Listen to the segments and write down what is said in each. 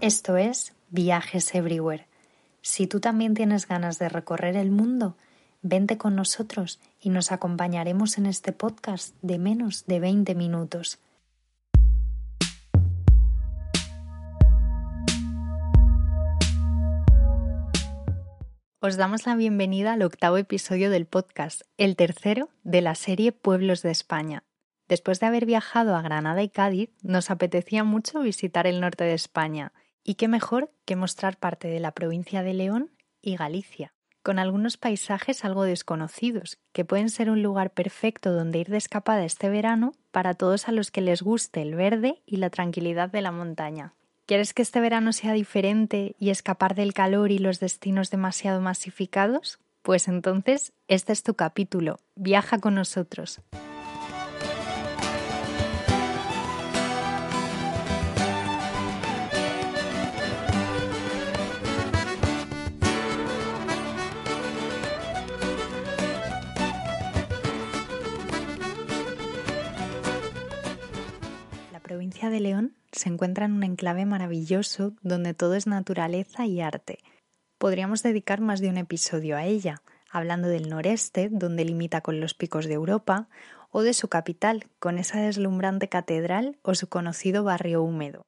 Esto es Viajes Everywhere. Si tú también tienes ganas de recorrer el mundo, vente con nosotros y nos acompañaremos en este podcast de menos de 20 minutos. Os damos la bienvenida al octavo episodio del podcast, el tercero de la serie Pueblos de España. Después de haber viajado a Granada y Cádiz, nos apetecía mucho visitar el norte de España y qué mejor que mostrar parte de la provincia de León y Galicia, con algunos paisajes algo desconocidos, que pueden ser un lugar perfecto donde ir de escapada este verano para todos a los que les guste el verde y la tranquilidad de la montaña. ¿Quieres que este verano sea diferente y escapar del calor y los destinos demasiado masificados? Pues entonces este es tu capítulo. Viaja con nosotros. Se encuentra en un enclave maravilloso donde todo es naturaleza y arte. Podríamos dedicar más de un episodio a ella, hablando del noreste, donde limita con los picos de Europa, o de su capital, con esa deslumbrante catedral o su conocido barrio húmedo.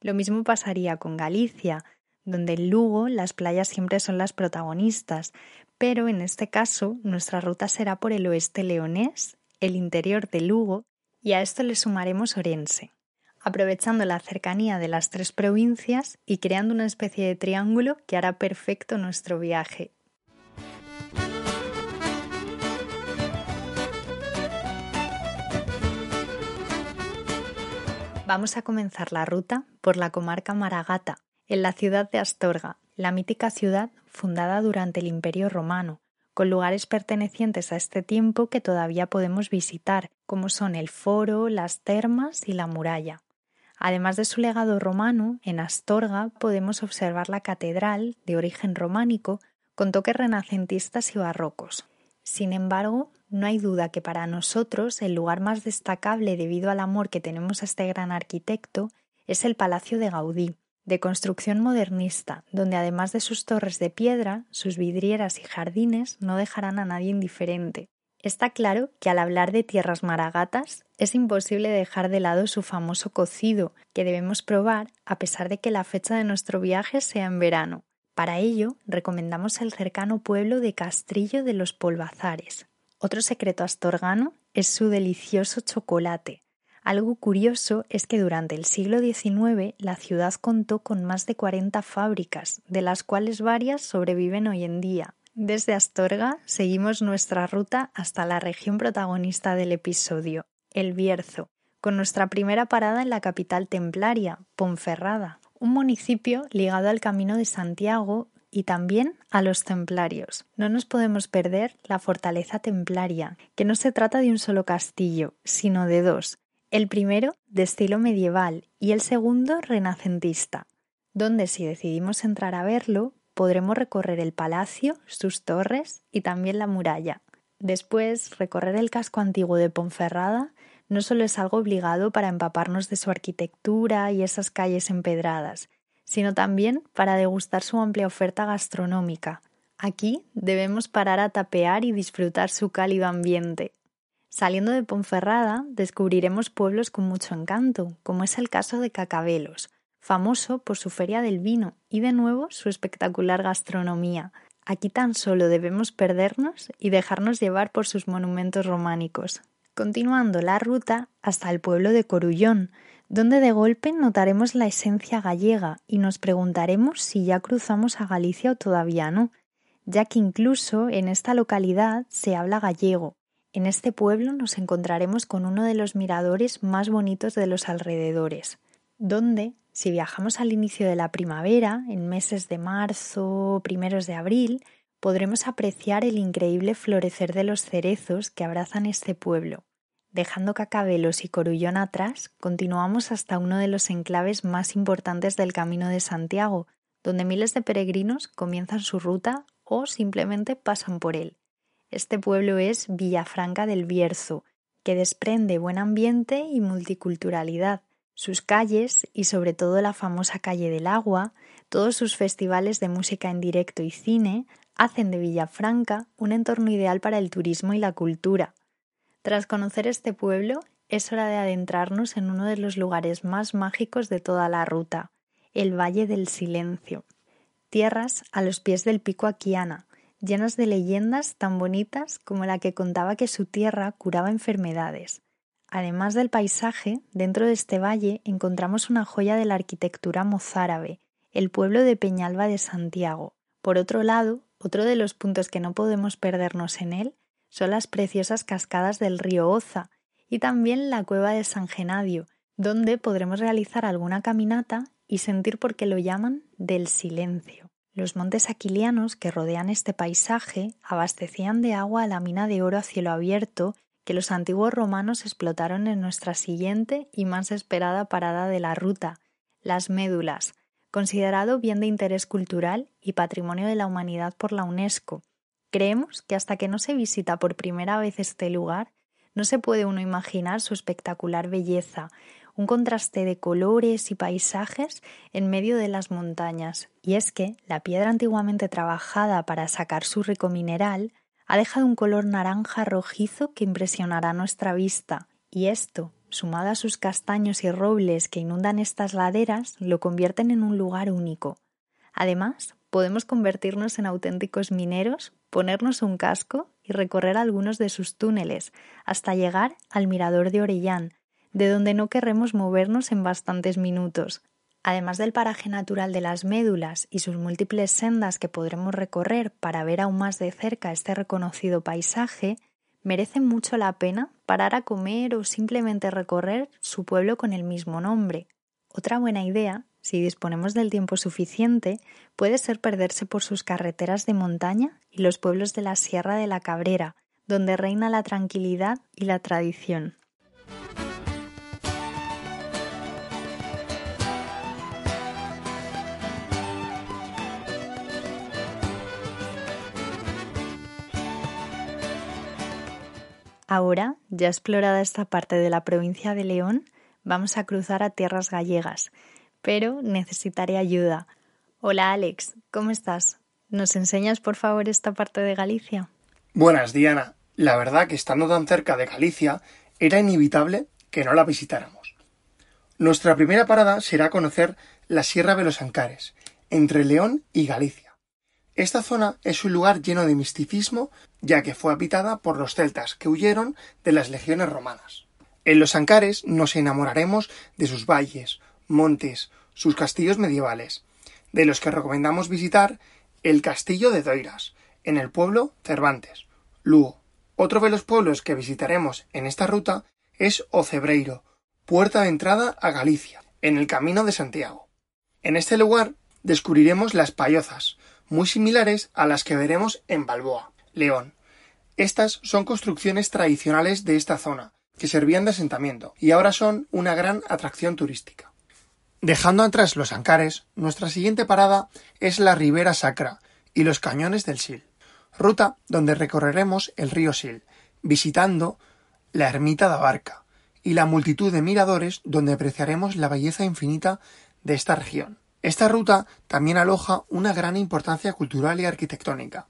Lo mismo pasaría con Galicia, donde en Lugo las playas siempre son las protagonistas, pero en este caso nuestra ruta será por el oeste leonés, el interior de Lugo y a esto le sumaremos Orense, aprovechando la cercanía de las tres provincias y creando una especie de triángulo que hará perfecto nuestro viaje. Vamos a comenzar la ruta por la comarca Maragata, en la ciudad de Astorga, la mítica ciudad fundada durante el Imperio Romano, con lugares pertenecientes a este tiempo que todavía podemos visitar, como son el foro, las termas y la muralla. Además de su legado romano, en Astorga podemos observar la catedral, de origen románico, con toques renacentistas y barrocos. Sin embargo, no hay duda que para nosotros el lugar más destacable debido al amor que tenemos a este gran arquitecto es el Palacio de Gaudí, de construcción modernista, donde además de sus torres de piedra, sus vidrieras y jardines no dejarán a nadie indiferente. Está claro que al hablar de tierras maragatas es imposible dejar de lado su famoso cocido, que debemos probar a pesar de que la fecha de nuestro viaje sea en verano. Para ello, recomendamos el cercano pueblo de Castrillo de los Polvazares. Otro secreto astorgano es su delicioso chocolate, algo curioso es que durante el siglo XIX la ciudad contó con más de 40 fábricas, de las cuales varias sobreviven hoy en día. Desde Astorga seguimos nuestra ruta hasta la región protagonista del episodio, el Bierzo, con nuestra primera parada en la capital templaria, Ponferrada, un municipio ligado al Camino de Santiago y también a los templarios. No nos podemos perder la fortaleza templaria, que no se trata de un solo castillo, sino de dos, el primero de estilo medieval y el segundo renacentista, donde si decidimos entrar a verlo podremos recorrer el palacio, sus torres y también la muralla. Después, recorrer el casco antiguo de Ponferrada no solo es algo obligado para empaparnos de su arquitectura y esas calles empedradas, sino también para degustar su amplia oferta gastronómica. Aquí debemos parar a tapear y disfrutar su cálido ambiente. Saliendo de Ponferrada, descubriremos pueblos con mucho encanto, como es el caso de Cacabelos, famoso por su feria del vino y de nuevo su espectacular gastronomía. Aquí tan solo debemos perdernos y dejarnos llevar por sus monumentos románicos. Continuando la ruta hasta el pueblo de Corullón, donde de golpe notaremos la esencia gallega y nos preguntaremos si ya cruzamos a Galicia o todavía no, ya que incluso en esta localidad se habla gallego, en este pueblo nos encontraremos con uno de los miradores más bonitos de los alrededores, donde, si viajamos al inicio de la primavera, en meses de marzo, primeros de abril, podremos apreciar el increíble florecer de los cerezos que abrazan este pueblo. Dejando Cacabelos y Corullón atrás, continuamos hasta uno de los enclaves más importantes del Camino de Santiago, donde miles de peregrinos comienzan su ruta o simplemente pasan por él. Este pueblo es Villafranca del Bierzo, que desprende buen ambiente y multiculturalidad, Sus calles y sobre todo la famosa calle del agua, todos sus festivales de música en directo y cine, hacen de Villafranca un entorno ideal para el turismo y la cultura. Tras conocer este pueblo, es hora de adentrarnos en uno de los lugares más mágicos de toda la ruta, el Valle del Silencio. Tierras a los pies del pico Aquiana, llenas de leyendas tan bonitas como la que contaba que su tierra curaba enfermedades. Además del paisaje, dentro de este valle encontramos una joya de la arquitectura mozárabe, el pueblo de Peñalba de Santiago. Por otro lado, otro de los puntos que no podemos perdernos en él son las preciosas cascadas del río Oza y también la cueva de San Genadio, donde podremos realizar alguna caminata y sentir por qué lo llaman del silencio. Los montes aquilianos que rodean este paisaje abastecían de agua a la mina de oro a cielo abierto que los antiguos romanos explotaron en nuestra siguiente y más esperada parada de la ruta, las médulas, considerado bien de interés cultural y patrimonio de la humanidad por la UNESCO. Creemos que hasta que no se visita por primera vez este lugar, no se puede uno imaginar su espectacular belleza, un contraste de colores y paisajes en medio de las montañas. Y es que la piedra antiguamente trabajada para sacar su rico mineral ha dejado un color naranja rojizo que impresionará nuestra vista. Y esto, sumado a sus castaños y robles que inundan estas laderas, lo convierten en un lugar único. Además, podemos convertirnos en auténticos mineros, ponernos un casco y recorrer algunos de sus túneles hasta llegar al mirador de Orellán, de donde no querremos movernos en bastantes minutos. Además del paraje natural de las médulas y sus múltiples sendas que podremos recorrer para ver aún más de cerca este reconocido paisaje, merece mucho la pena parar a comer o simplemente recorrer su pueblo con el mismo nombre. Otra buena idea, si disponemos del tiempo suficiente, puede ser perderse por sus carreteras de montaña y los pueblos de la Sierra de la Cabrera, donde reina la tranquilidad y la tradición. Ahora, ya explorada esta parte de la provincia de León, vamos a cruzar a tierras gallegas, pero necesitaré ayuda. Hola Alex, ¿cómo estás? ¿Nos enseñas por favor esta parte de Galicia? Buenas, Diana. La verdad que estando tan cerca de Galicia, era inevitable que no la visitáramos. Nuestra primera parada será conocer la Sierra de los Ancares, entre León y Galicia. Esta zona es un lugar lleno de misticismo, ya que fue habitada por los celtas que huyeron de las legiones romanas. En los Ancares nos enamoraremos de sus valles, montes, sus castillos medievales, de los que recomendamos visitar el castillo de Doiras, en el pueblo Cervantes, Lugo. Otro de los pueblos que visitaremos en esta ruta es Ocebreiro, puerta de entrada a Galicia, en el camino de Santiago. En este lugar descubriremos las payozas, muy similares a las que veremos en Balboa, León. Estas son construcciones tradicionales de esta zona, que servían de asentamiento, y ahora son una gran atracción turística. Dejando atrás los Ancares, nuestra siguiente parada es la Ribera Sacra y los cañones del Sil, ruta donde recorreremos el río Sil, visitando la ermita de Abarca y la multitud de miradores donde apreciaremos la belleza infinita de esta región. Esta ruta también aloja una gran importancia cultural y arquitectónica,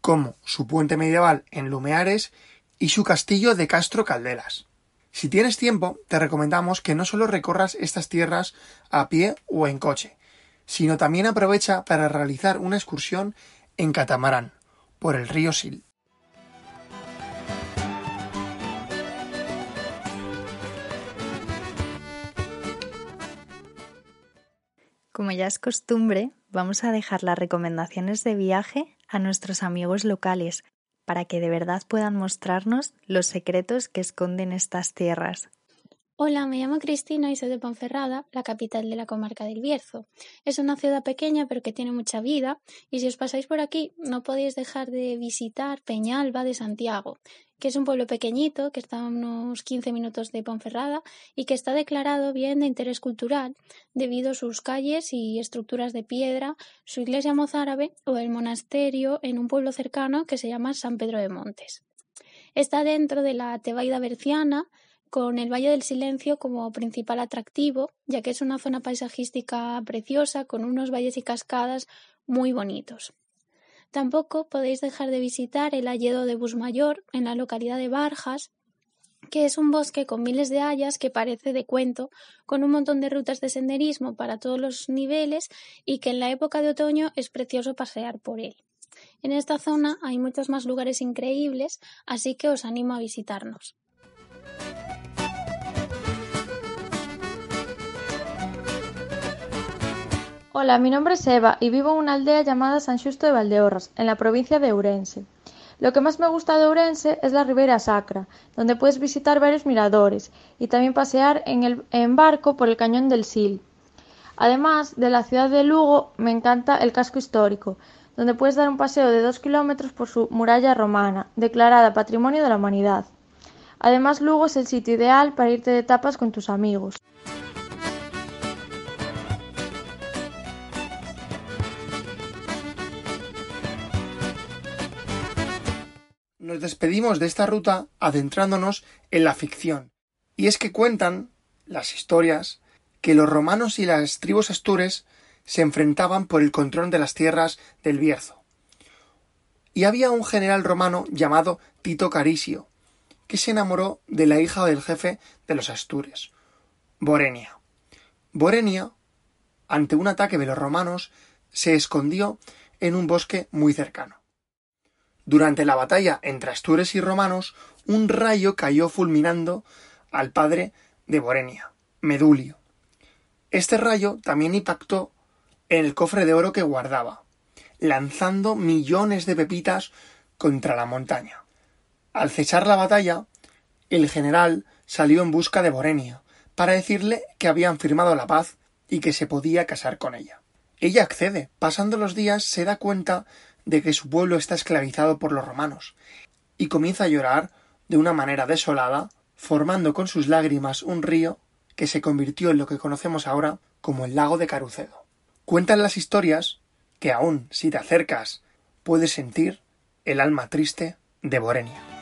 como su puente medieval en Lumeares y su castillo de Castro Calderas. Si tienes tiempo, te recomendamos que no solo recorras estas tierras a pie o en coche, sino también aprovecha para realizar una excursión en catamarán por el río Sil. Como ya es costumbre, vamos a dejar las recomendaciones de viaje a nuestros amigos locales para que de verdad puedan mostrarnos los secretos que esconden estas tierras. Hola, me llamo Cristina y soy de Ponferrada, la capital de la comarca del Bierzo. Es una ciudad pequeña pero que tiene mucha vida y si os pasáis por aquí no podéis dejar de visitar Peñalba de Santiago, que es un pueblo pequeñito que está a unos 15 minutos de Ponferrada y que está declarado bien de interés cultural debido a sus calles y estructuras de piedra, su iglesia mozárabe o el monasterio en un pueblo cercano que se llama San Pedro de Montes. Está dentro de la Tebaida Berciana, con el Valle del Silencio como principal atractivo, ya que es una zona paisajística preciosa con unos valles y cascadas muy bonitos. Tampoco podéis dejar de visitar el Alledo de Busmayor en la localidad de Barjas, que es un bosque con miles de hayas que parece de cuento, con un montón de rutas de senderismo para todos los niveles y que en la época de otoño es precioso pasear por él. En esta zona hay muchos más lugares increíbles, así que os animo a visitarnos. Hola, mi nombre es Eva y vivo en una aldea llamada San Justo de Valdeorras, en la provincia de Ourense. Lo que más me gusta de Ourense es la Ribera Sacra, donde puedes visitar varios miradores y también pasear en, el, en barco por el cañón del Sil. Además de la ciudad de Lugo, me encanta el casco histórico, donde puedes dar un paseo de dos kilómetros por su muralla romana, declarada Patrimonio de la Humanidad. Además, Lugo es el sitio ideal para irte de tapas con tus amigos. Nos despedimos de esta ruta adentrándonos en la ficción. Y es que cuentan las historias que los romanos y las tribus astures se enfrentaban por el control de las tierras del Bierzo. Y había un general romano llamado Tito Carisio, que se enamoró de la hija del jefe de los Astures, Borenia. Borenia, ante un ataque de los romanos, se escondió en un bosque muy cercano. Durante la batalla entre Astures y romanos, un rayo cayó fulminando al padre de Borenia, Medulio. Este rayo también impactó en el cofre de oro que guardaba, lanzando millones de pepitas contra la montaña. Al cesar la batalla, el general salió en busca de Borenia, para decirle que habían firmado la paz y que se podía casar con ella. Ella accede. Pasando los días se da cuenta de que su pueblo está esclavizado por los romanos, y comienza a llorar de una manera desolada, formando con sus lágrimas un río que se convirtió en lo que conocemos ahora como el lago de Carucedo. Cuentan las historias que aún si te acercas puedes sentir el alma triste de Borenia.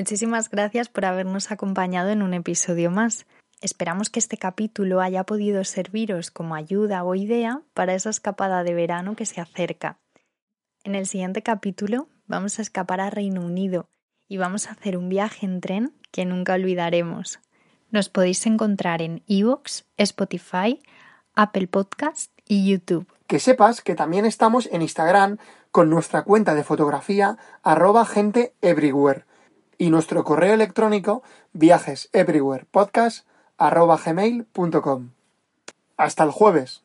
Muchísimas gracias por habernos acompañado en un episodio más. Esperamos que este capítulo haya podido serviros como ayuda o idea para esa escapada de verano que se acerca. En el siguiente capítulo vamos a escapar a Reino Unido y vamos a hacer un viaje en tren que nunca olvidaremos. Nos podéis encontrar en Evox, Spotify, Apple Podcast y YouTube. Que sepas que también estamos en Instagram con nuestra cuenta de fotografía arroba gente everywhere y nuestro correo electrónico viajeseverywherepodcast arroba gmail.com. Hasta el jueves.